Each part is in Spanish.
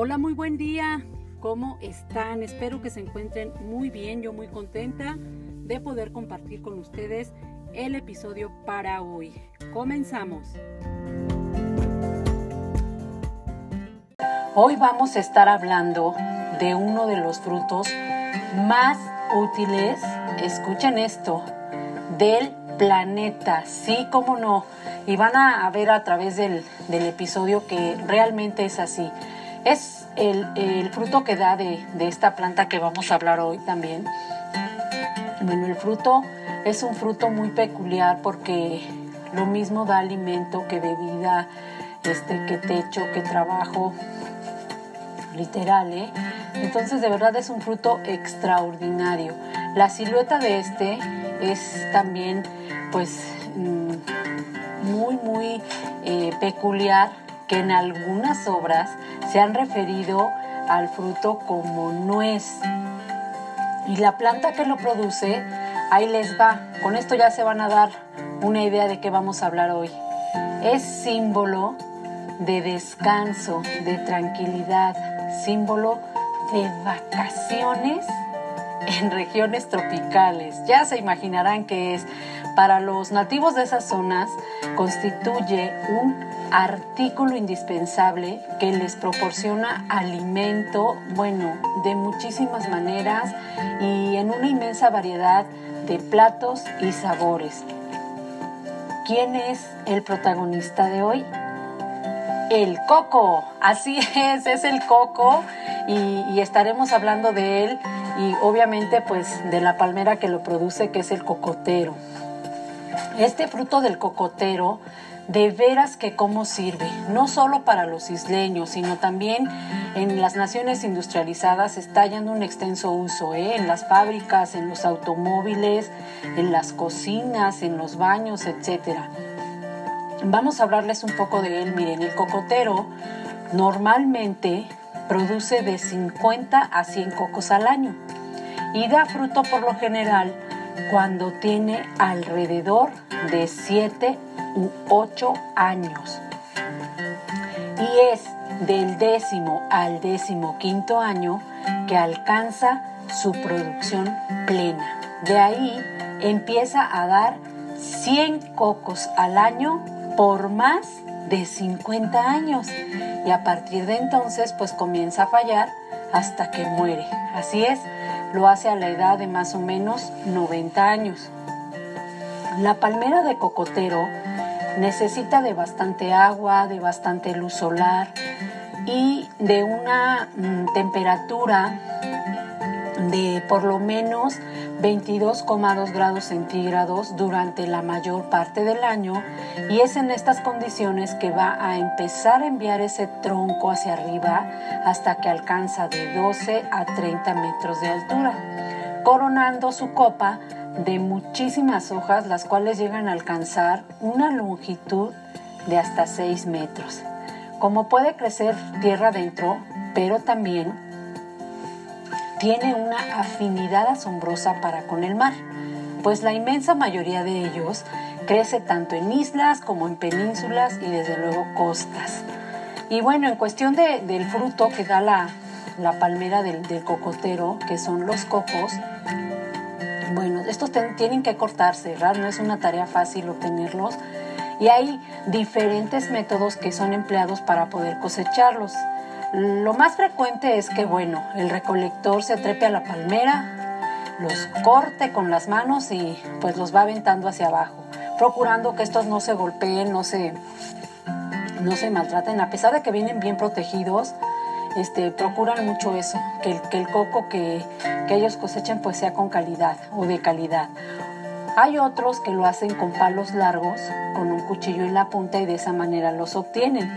Hola, muy buen día. ¿Cómo están? Espero que se encuentren muy bien. Yo muy contenta de poder compartir con ustedes el episodio para hoy. Comenzamos. Hoy vamos a estar hablando de uno de los frutos más útiles, escuchen esto, del planeta, sí, como no. Y van a ver a través del, del episodio que realmente es así. Es el, fruto que da de, esta planta que vamos a hablar hoy también. Bueno, el fruto es un fruto muy peculiar porque lo mismo da alimento que bebida, este, que techo, que trabajo, literal, ¿eh? Entonces de verdad es un fruto extraordinario. La silueta de este es también pues mm, muy muy eh, peculiar que en algunas obras se han referido al fruto como nuez. Y la planta que lo produce, ahí les va. Con esto ya se van a dar una idea de qué vamos a hablar hoy. Es símbolo de descanso, de tranquilidad, símbolo de vacaciones en regiones tropicales. Ya se imaginarán que es. Para los nativos de esas zonas constituye un artículo indispensable que les proporciona alimento, bueno, de muchísimas maneras y en una inmensa variedad de platos y sabores. ¿Quién es el protagonista de hoy? El coco, así es, es el coco y, estaremos hablando de él y obviamente pues de la palmera que lo produce que es el cocotero. Este fruto del cocotero de veras que cómo sirve, no solo para los isleños, sino también en las naciones industrializadas está hallando un extenso uso, ¿eh? en las fábricas, en los automóviles, en las cocinas, en los baños, etc. Vamos a hablarles un poco de él. Miren, el cocotero normalmente produce de 50 a 100 cocos al año y da fruto por lo general cuando tiene alrededor de 7 u 8 años. Y es del décimo al décimo quinto año que alcanza su producción plena. De ahí empieza a dar 100 cocos al año por más de 50 años y a partir de entonces pues comienza a fallar hasta que muere. Así es, lo hace a la edad de más o menos 90 años. La palmera de cocotero necesita de bastante agua, de bastante luz solar y de una mm, temperatura de por lo menos 22,2 grados centígrados durante la mayor parte del año y es en estas condiciones que va a empezar a enviar ese tronco hacia arriba hasta que alcanza de 12 a 30 metros de altura, coronando su copa de muchísimas hojas, las cuales llegan a alcanzar una longitud de hasta 6 metros. Como puede crecer tierra adentro, pero también tiene una afinidad asombrosa para con el mar, pues la inmensa mayoría de ellos crece tanto en islas como en penínsulas y desde luego costas. Y bueno, en cuestión del fruto que da la, palmera del, del, cocotero, que son los cocos, bueno, estos tienen que cortarse, ¿verdad? No es una tarea fácil obtenerlos. Y hay diferentes métodos que son empleados para poder cosecharlos. Lo más frecuente es que, bueno, el recolector se trepe a la palmera, los corte con las manos y pues los va aventando hacia abajo, procurando que estos no se golpeen, no se, no se maltraten, a pesar de que vienen bien protegidos, este, procuran mucho eso, que el, que el coco que, que ellos cosechen pues sea con calidad o de calidad. Hay otros que lo hacen con palos largos, con un cuchillo en la punta y de esa manera los obtienen.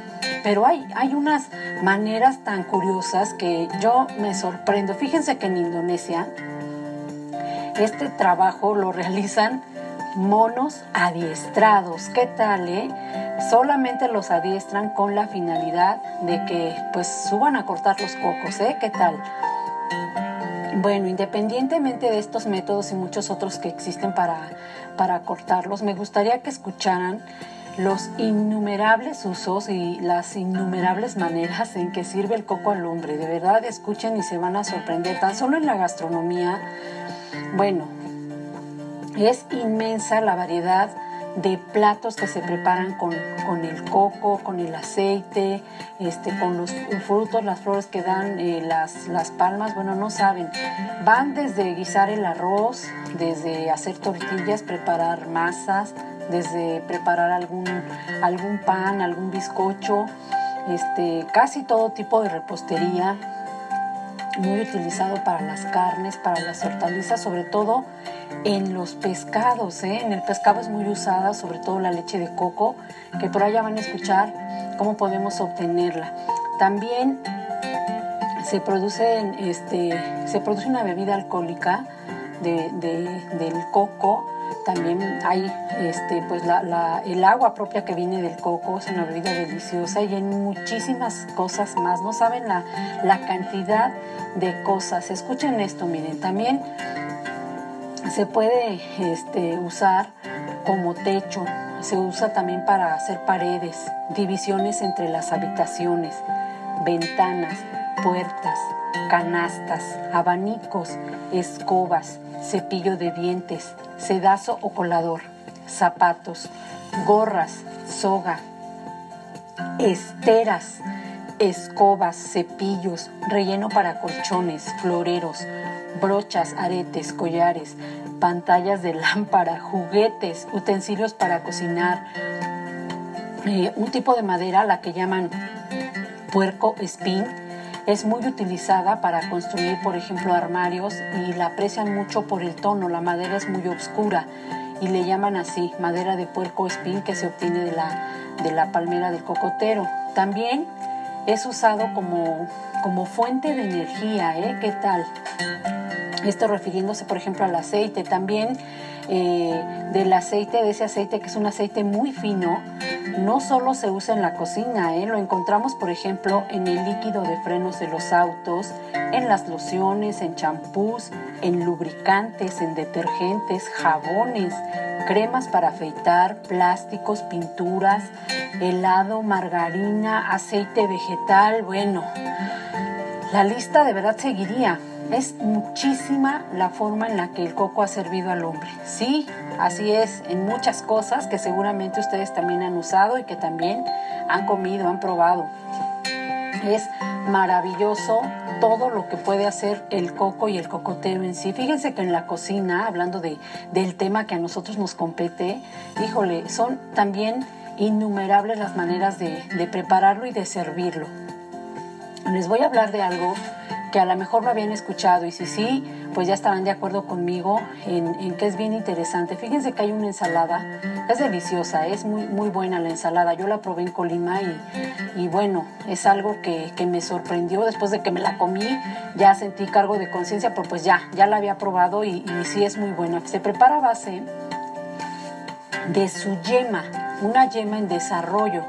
Pero hay, hay unas maneras tan curiosas que yo me sorprendo. Fíjense que en Indonesia este trabajo lo realizan monos adiestrados. ¿Qué tal, eh? Solamente los adiestran con la finalidad de que pues suban a cortar los cocos, ¿eh? ¿Qué tal? Bueno, independientemente de estos métodos y muchos otros que existen para, para cortarlos, me gustaría que escucharan los innumerables usos y las innumerables maneras en que sirve el coco al hombre. De verdad, escuchen y se van a sorprender. Tan solo en la gastronomía, bueno, es inmensa la variedad de platos que se preparan con, el coco, con el aceite, este, con los frutos, las flores que dan eh, las, las palmas, bueno, no saben. Van desde guisar el arroz, desde hacer tortillas, preparar masas, desde preparar algún, algún pan, algún bizcocho, este, casi todo tipo de repostería, muy utilizado para las carnes, para las hortalizas, sobre todo en los pescados. ¿eh? En el pescado es muy usada, sobre todo la leche de coco, que por allá van a escuchar cómo podemos obtenerla. También se produce, este, se produce una bebida alcohólica del coco también hay este, pues el agua propia que viene del coco, es una bebida deliciosa y en muchísimas cosas más. No saben la, cantidad de cosas. Escuchen esto, miren, también se puede este, usar como techo, se usa también para hacer paredes, divisiones entre las habitaciones, ventanas, puertas, canastas, abanicos, escobas, cepillo de dientes, sedazo o colador, zapatos, gorras, soga, esteras, escobas, cepillos, relleno para colchones, floreros, brochas, aretes, collares, pantallas de lámpara, juguetes, utensilios para cocinar, eh, un tipo de madera, la que llaman puerco espín, es muy utilizada para construir, por ejemplo, armarios y la aprecian mucho por el tono. La madera es muy oscura y le llaman así, madera de puerco espín que se obtiene de la, de la palmera del cocotero. También es usado como, como fuente de energía, ¿eh? ¿Qué tal? Esto refiriéndose, por ejemplo, al aceite. También eh, del aceite, de ese aceite que es un aceite muy fino, no solo se usa en la cocina, ¿eh? lo encontramos, por ejemplo, en el líquido de frenos de los autos, en las lociones, en champús, en lubricantes, en detergentes, jabones, cremas para afeitar, plásticos, pinturas, helado, margarina, aceite vegetal, bueno, la lista de verdad seguiría. Es muchísima la forma en la que el coco ha servido al hombre. Sí, así es, en muchas cosas que seguramente ustedes también han usado y que también han comido, han probado. Es maravilloso todo lo que puede hacer el coco y el cocotero en sí. Fíjense que en la cocina, hablando de, del tema que a nosotros nos compete, híjole, son también innumerables las maneras de, de prepararlo y de servirlo. Les voy a hablar de algo que a lo mejor lo habían escuchado y si sí, pues ya estarán de acuerdo conmigo en, que es bien interesante. Fíjense que hay una ensalada, es deliciosa, es muy, muy buena la ensalada. Yo la probé en Colima y, bueno, es algo que, me sorprendió después de que me la comí, ya sentí cargo de conciencia, pero pues ya, ya la había probado y, y sí es muy buena. Se prepara a base de su yema, una yema en desarrollo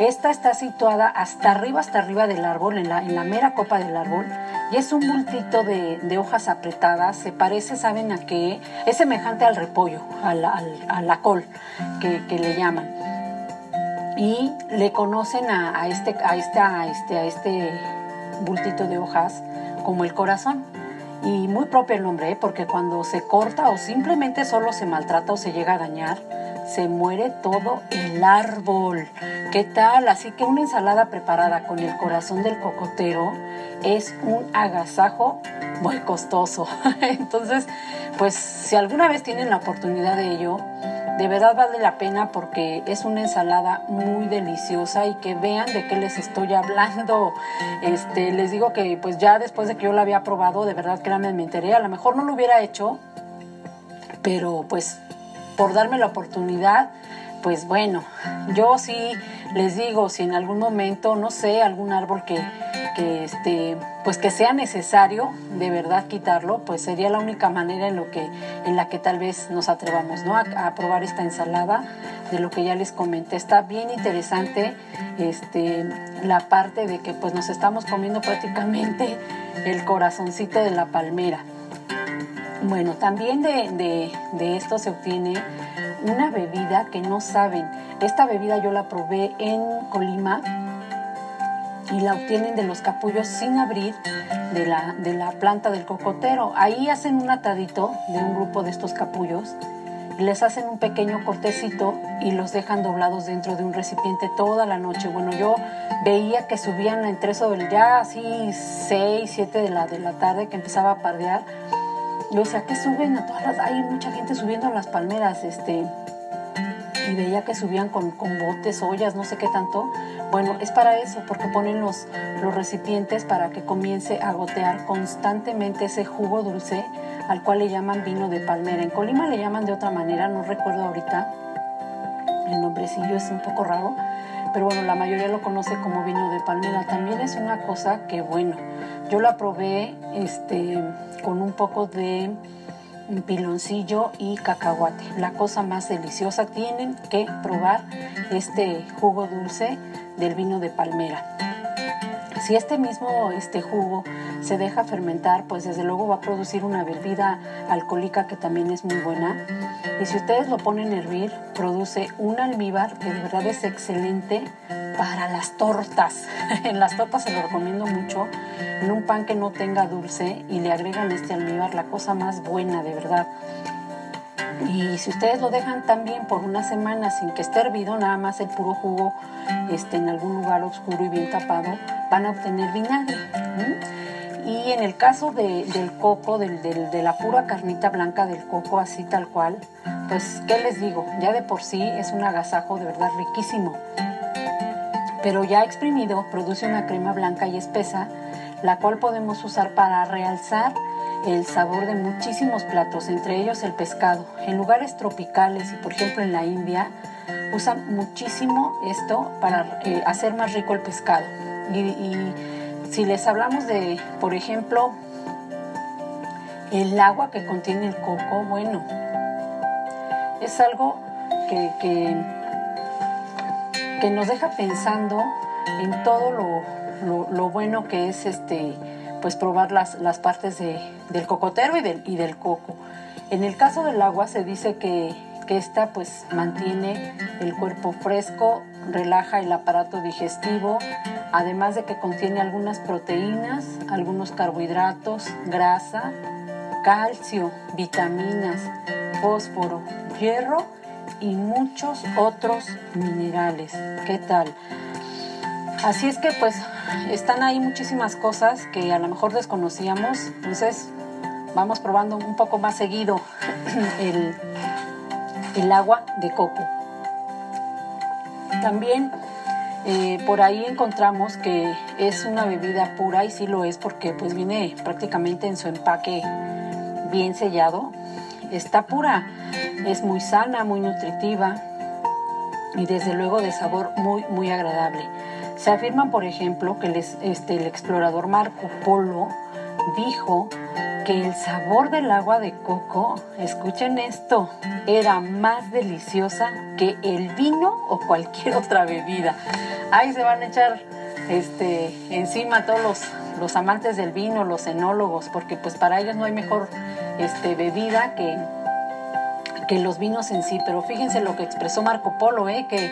esta está situada hasta arriba, hasta arriba del árbol, en la, mera copa del árbol, y es un bultito de, hojas apretadas. Se parece, ¿saben a qué? Es semejante al repollo, a la, col, que, le llaman. Y le conocen a, este, a, este, a, este, a este bultito de hojas como el corazón. Y muy propio el nombre, ¿eh? porque cuando se corta o simplemente solo se maltrata o se llega a dañar, se muere todo el árbol. ¿Qué tal? Así que una ensalada preparada con el corazón del cocotero es un agasajo muy costoso. Entonces, pues si alguna vez tienen la oportunidad de ello, de verdad vale la pena porque es una ensalada muy deliciosa y que vean de qué les estoy hablando. Este, les digo que pues ya después de que yo la había probado, de verdad que me enteré, a lo mejor no lo hubiera hecho, pero pues por darme la oportunidad, pues bueno, yo sí les digo, si en algún momento, no sé, algún árbol que, este, pues que sea necesario de verdad quitarlo, pues sería la única manera en lo que, en la que tal vez nos atrevamos, ¿no? A, probar esta ensalada de lo que ya les comenté. Está bien interesante este, la parte de que pues nos estamos comiendo prácticamente el corazoncito de la palmera. Bueno, también de, esto se obtiene una bebida que no saben. Esta bebida yo la probé en Colima y la obtienen de los capullos sin abrir de la, de la planta del cocotero. Ahí hacen un atadito de un grupo de estos capullos les hacen un pequeño cortecito y los dejan doblados dentro de un recipiente toda la noche. Bueno, yo veía que subían entre eso del ya así 6, 7 de la, de la tarde que empezaba a pardear. Yo decía, que suben a todas las... Hay mucha gente subiendo a las palmeras, este y veía que subían con, con, botes, ollas, no sé qué tanto. Bueno, es para eso, porque ponen los, los recipientes para que comience a gotear constantemente ese jugo dulce al cual le llaman vino de palmera. En Colima le llaman de otra manera, no recuerdo ahorita. El nombrecillo es un poco raro, pero bueno, la mayoría lo conoce como vino de palmera. También es una cosa que, bueno, yo la probé este, con un poco de piloncillo y cacahuate. La cosa más deliciosa, tienen que probar este jugo dulce del vino de palmera. Si este mismo este jugo se deja fermentar, pues desde luego va a producir una bebida alcohólica que también es muy buena. Y si ustedes lo ponen a hervir, produce un almíbar que de verdad es excelente para las tortas. en las tortas se lo recomiendo mucho. En un pan que no tenga dulce y le agregan este almíbar, la cosa más buena de verdad. Y si ustedes lo dejan también por una semana sin que esté hervido, nada más el puro jugo este, en algún lugar oscuro y bien tapado, van a obtener vinagre. Y en el caso del coco, de la pura carnita blanca del coco, así tal cual, pues, ¿qué les digo? Ya de por sí es un agasajo de verdad riquísimo. Pero ya exprimido produce una crema blanca y espesa, la cual podemos usar para realzar el sabor de muchísimos platos, entre ellos el pescado. En lugares tropicales y por ejemplo en la India usan muchísimo esto para eh, hacer más rico el pescado. Y, si les hablamos de, por ejemplo, el agua que contiene el coco, bueno, es algo que, que, nos deja pensando en todo lo, lo bueno que es este pues probar las, las partes del cocotero y del, y del coco. En el caso del agua se dice que, que esta pues mantiene el cuerpo fresco, relaja el aparato digestivo, además de que contiene algunas proteínas, algunos carbohidratos, grasa, calcio, vitaminas, fósforo, hierro y muchos otros minerales. ¿Qué tal? Así es que pues están ahí muchísimas cosas que a lo mejor desconocíamos, entonces vamos probando un poco más seguido el, el agua de coco. También por ahí encontramos que es una bebida pura y sí lo es porque pues viene prácticamente en su empaque bien sellado. Está pura, es muy sana, muy nutritiva y desde luego de sabor muy muy agradable. Se afirma, por ejemplo, que este, el explorador Marco Polo dijo que el sabor del agua de coco, escuchen esto, era más deliciosa que el vino o cualquier otra bebida. Ahí se van a echar este, encima todos los, los amantes del vino, los enólogos, porque pues para ellos no hay mejor este, bebida que, que los vinos en sí. Pero fíjense lo que expresó Marco Polo, ¿eh? que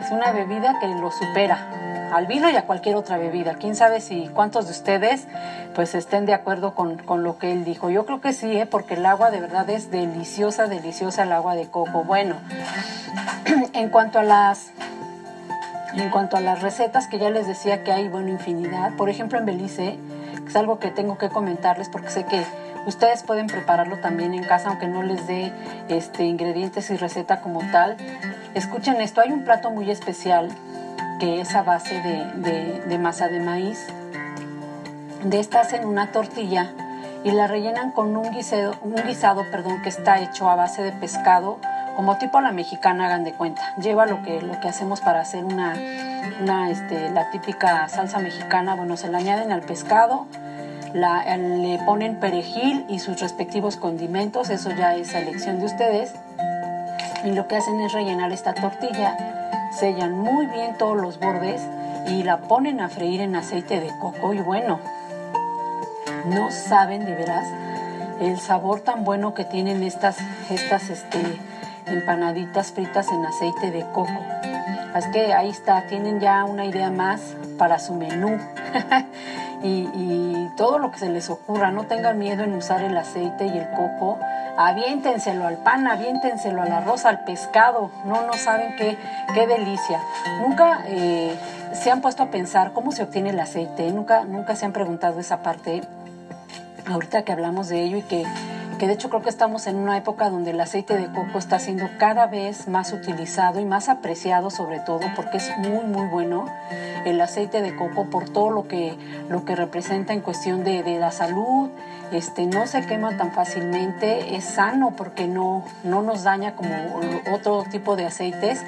es una bebida que lo supera al vino y a cualquier otra bebida. Quién sabe si cuántos de ustedes pues estén de acuerdo con, lo que él dijo. Yo creo que sí, ¿eh? porque el agua de verdad es deliciosa, deliciosa el agua de coco. Bueno, en cuanto a las en cuanto a las recetas que ya les decía que hay, bueno, infinidad. Por ejemplo, en Belice, es algo que tengo que comentarles porque sé que ustedes pueden prepararlo también en casa, aunque no les dé este, ingredientes y receta como tal. Escuchen esto, hay un plato muy especial que es a base de, masa de maíz. De esta hacen una tortilla y la rellenan con un guisado, un guisado perdón, que está hecho a base de pescado, como tipo la mexicana, hagan de cuenta. Lleva lo que, lo que hacemos para hacer una, una este, la típica salsa mexicana. Bueno, se la añaden al pescado, la, le ponen perejil y sus respectivos condimentos, eso ya es elección de ustedes. Y lo que hacen es rellenar esta tortilla sellan muy bien todos los bordes y la ponen a freír en aceite de coco y bueno, no saben de veras el sabor tan bueno que tienen estas, estas, este, empanaditas fritas en aceite de coco. Así que ahí está, tienen ya una idea más para su menú. y, todo lo que se les ocurra, no tengan miedo en usar el aceite y el coco. Aviéntenselo al pan, aviéntenselo al arroz, al pescado. No, no saben qué, qué delicia. Nunca eh, se han puesto a pensar cómo se obtiene el aceite. Nunca, nunca se han preguntado esa parte. Ahorita que hablamos de ello y que de hecho creo que estamos en una época donde el aceite de coco está siendo cada vez más utilizado y más apreciado sobre todo porque es muy muy bueno el aceite de coco por todo lo que, lo que representa en cuestión de, de la salud, este, no se quema tan fácilmente, es sano porque no, no nos daña como otro tipo de aceites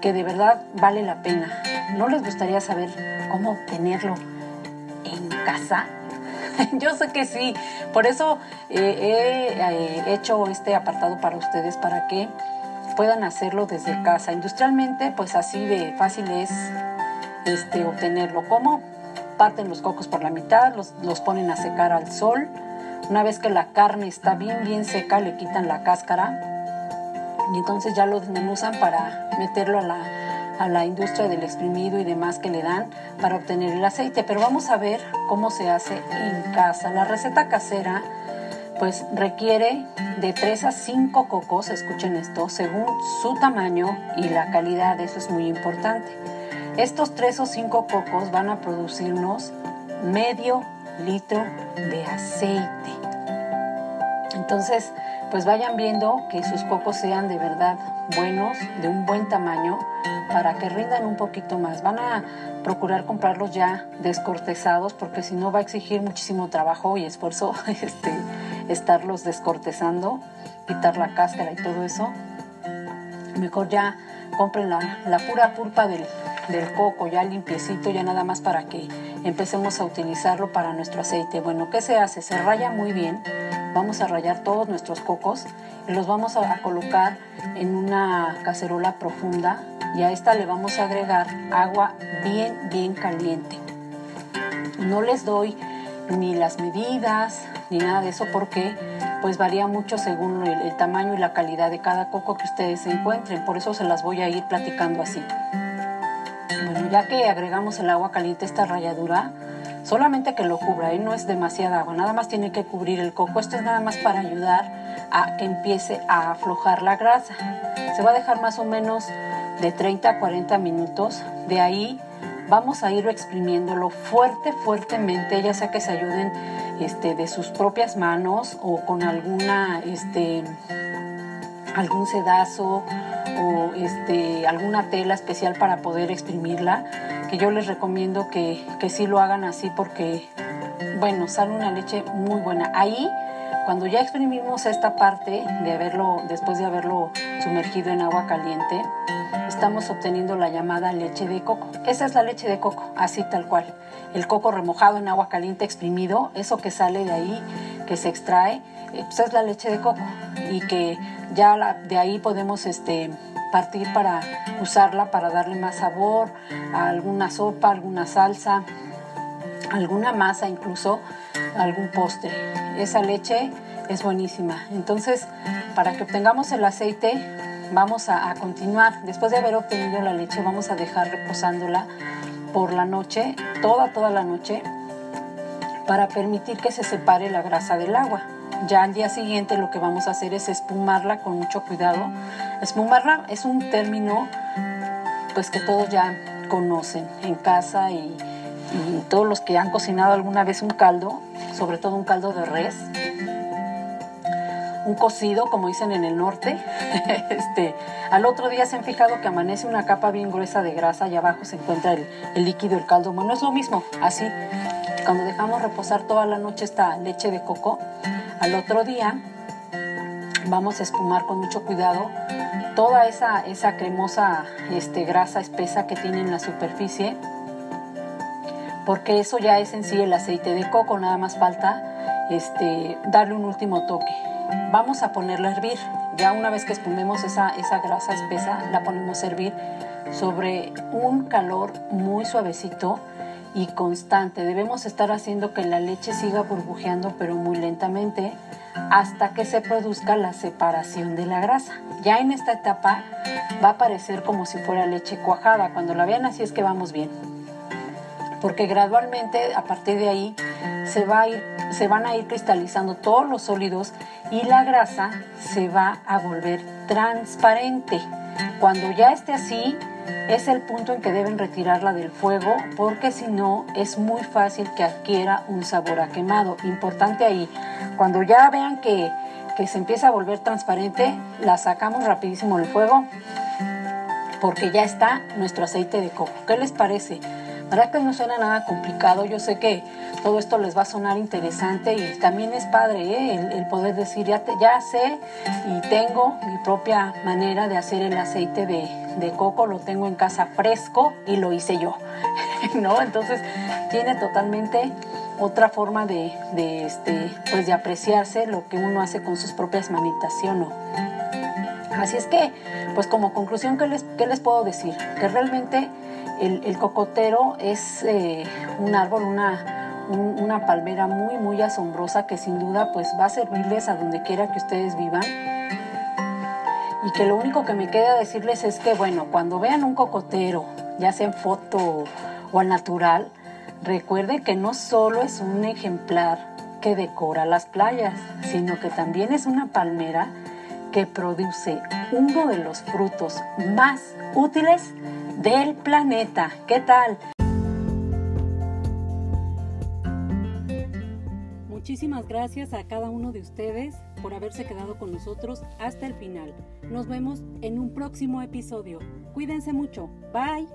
que de verdad vale la pena. ¿No les gustaría saber cómo obtenerlo en casa? Yo sé que sí, por eso eh, he eh, hecho este apartado para ustedes, para que puedan hacerlo desde casa. Industrialmente, pues así de fácil es este, obtenerlo. ¿Cómo? Parten los cocos por la mitad, los, los ponen a secar al sol. Una vez que la carne está bien, bien seca, le quitan la cáscara y entonces ya lo desmenuzan para meterlo a la, a la industria del exprimido y demás que le dan para obtener el aceite. Pero vamos a ver cómo se hace en casa. La receta casera pues requiere de 3 a 5 cocos, escuchen esto, según su tamaño y la calidad, eso es muy importante. Estos 3 o 5 cocos van a producirnos medio litro de aceite. Entonces, pues vayan viendo que sus cocos sean de verdad buenos, de un buen tamaño, para que rindan un poquito más. Van a procurar comprarlos ya descortezados porque si no va a exigir muchísimo trabajo y esfuerzo este, estarlos descortezando, quitar la cáscara y todo eso. Mejor ya compren la, la pura pulpa del, del coco ya limpiecito, ya nada más para que empecemos a utilizarlo para nuestro aceite. Bueno, ¿qué se hace? Se raya muy bien. Vamos a rayar todos nuestros cocos y los vamos a colocar en una cacerola profunda y a esta le vamos a agregar agua bien, bien caliente. No les doy ni las medidas ni nada de eso porque pues varía mucho según el, tamaño y la calidad de cada coco que ustedes encuentren. Por eso se las voy a ir platicando así. Bueno, ya que agregamos el agua caliente esta ralladura, solamente que lo cubra, ¿eh? no es demasiada agua, nada más tiene que cubrir el coco. Esto es nada más para ayudar a que empiece a aflojar la grasa. Se va a dejar más o menos de 30 a 40 minutos. De ahí vamos a ir exprimiéndolo fuerte, fuertemente, ya sea que se ayuden este, de sus propias manos o con alguna, este, algún sedazo o este, alguna tela especial para poder exprimirla, que yo les recomiendo que, que sí lo hagan así porque, bueno, sale una leche muy buena. Ahí cuando ya exprimimos esta parte de haberlo, después de haberlo sumergido en agua caliente, estamos obteniendo la llamada leche de coco. Esa es la leche de coco, así tal cual. El coco remojado en agua caliente exprimido, eso que sale de ahí, que se extrae, eh, pues es la leche de coco y que ya de ahí podemos este, partir para usarla para darle más sabor a alguna sopa, alguna salsa, alguna masa incluso, algún postre. Esa leche es buenísima. Entonces, para que obtengamos el aceite, vamos a, continuar. Después de haber obtenido la leche, vamos a dejar reposándola por la noche, toda, toda la noche, para permitir que se separe la grasa del agua. Ya al día siguiente lo que vamos a hacer es espumarla con mucho cuidado. Espumarla es un término pues que todos ya conocen en casa y, y todos los que han cocinado alguna vez un caldo, sobre todo un caldo de res, un cocido, como dicen en el norte. este, al otro día se han fijado que amanece una capa bien gruesa de grasa y abajo se encuentra el, el líquido, el caldo. Bueno, es lo mismo, así. Cuando dejamos reposar toda la noche esta leche de coco, al otro día vamos a espumar con mucho cuidado toda esa, esa cremosa este, grasa espesa que tiene en la superficie porque eso ya es en sí el aceite de coco, nada más falta este, darle un último toque. Vamos a ponerlo a hervir. Ya una vez que espumemos esa, esa grasa espesa, la ponemos a hervir sobre un calor muy suavecito y constante. Debemos estar haciendo que la leche siga burbujeando pero muy lentamente hasta que se produzca la separación de la grasa. Ya en esta etapa va a parecer como si fuera leche cuajada. Cuando la vean así es que vamos bien. Porque gradualmente a partir de ahí se, va a ir, se van a ir cristalizando todos los sólidos y la grasa se va a volver transparente. Cuando ya esté así, es el punto en que deben retirarla del fuego porque si no es muy fácil que adquiera un sabor a quemado. Importante ahí, cuando ya vean que, que se empieza a volver transparente, la sacamos rapidísimo del fuego porque ya está nuestro aceite de coco. ¿Qué les parece? ¿Verdad que no suena nada complicado? Yo sé que todo esto les va a sonar interesante y también es padre ¿eh? el, poder decir, ya, sé y tengo mi propia manera de hacer el aceite de, coco, lo tengo en casa fresco y lo hice yo, ¿no? Entonces tiene totalmente otra forma de, de, este, pues de apreciarse lo que uno hace con sus propias manitas, ¿sí o no? Así es que, pues como conclusión, ¿qué les, qué les puedo decir? Que realmente el, cocotero es eh, un árbol, una, una palmera muy, muy asombrosa que sin duda pues va a servirles a donde quiera que ustedes vivan. Y que lo único que me queda decirles es que, bueno, cuando vean un cocotero, ya sea en foto o al natural, recuerden que no solo es un ejemplar que decora las playas, sino que también es una palmera que produce uno de los frutos más útiles del planeta. ¿Qué tal? Muchísimas gracias a cada uno de ustedes por haberse quedado con nosotros hasta el final. Nos vemos en un próximo episodio. Cuídense mucho. Bye.